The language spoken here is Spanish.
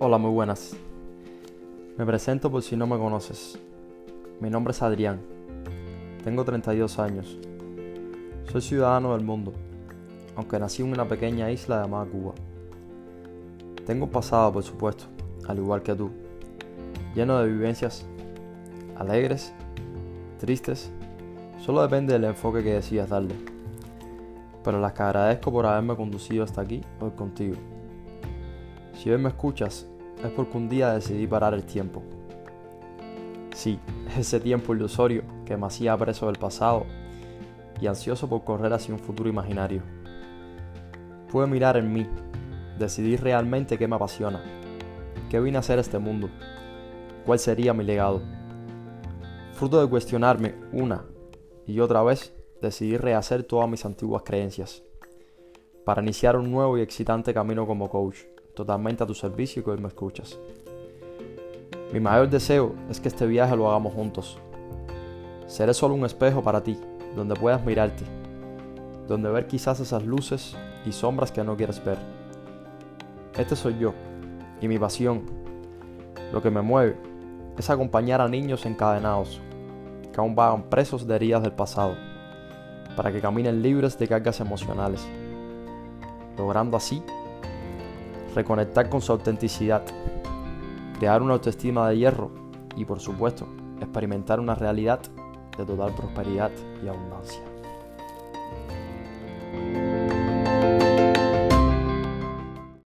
Hola, muy buenas. Me presento por si no me conoces. Mi nombre es Adrián. Tengo 32 años. Soy ciudadano del mundo, aunque nací en una pequeña isla llamada Cuba. Tengo un pasado, por supuesto, al igual que tú, lleno de vivencias alegres, tristes, solo depende del enfoque que decidas darle. Pero las que agradezco por haberme conducido hasta aquí hoy contigo. Si hoy me escuchas, es porque un día decidí parar el tiempo. Sí, ese tiempo ilusorio que me hacía preso del pasado y ansioso por correr hacia un futuro imaginario. Pude mirar en mí, decidir realmente qué me apasiona, qué vine a hacer este mundo, cuál sería mi legado. Fruto de cuestionarme una y otra vez, decidí rehacer todas mis antiguas creencias, para iniciar un nuevo y excitante camino como coach totalmente a tu servicio y que hoy me escuchas. Mi mayor deseo es que este viaje lo hagamos juntos. Seré solo un espejo para ti, donde puedas mirarte, donde ver quizás esas luces y sombras que no quieres ver. Este soy yo, y mi pasión, lo que me mueve, es acompañar a niños encadenados, que aún vagan presos de heridas del pasado, para que caminen libres de cargas emocionales, logrando así reconectar con su autenticidad, crear una autoestima de hierro y por supuesto experimentar una realidad de total prosperidad y abundancia.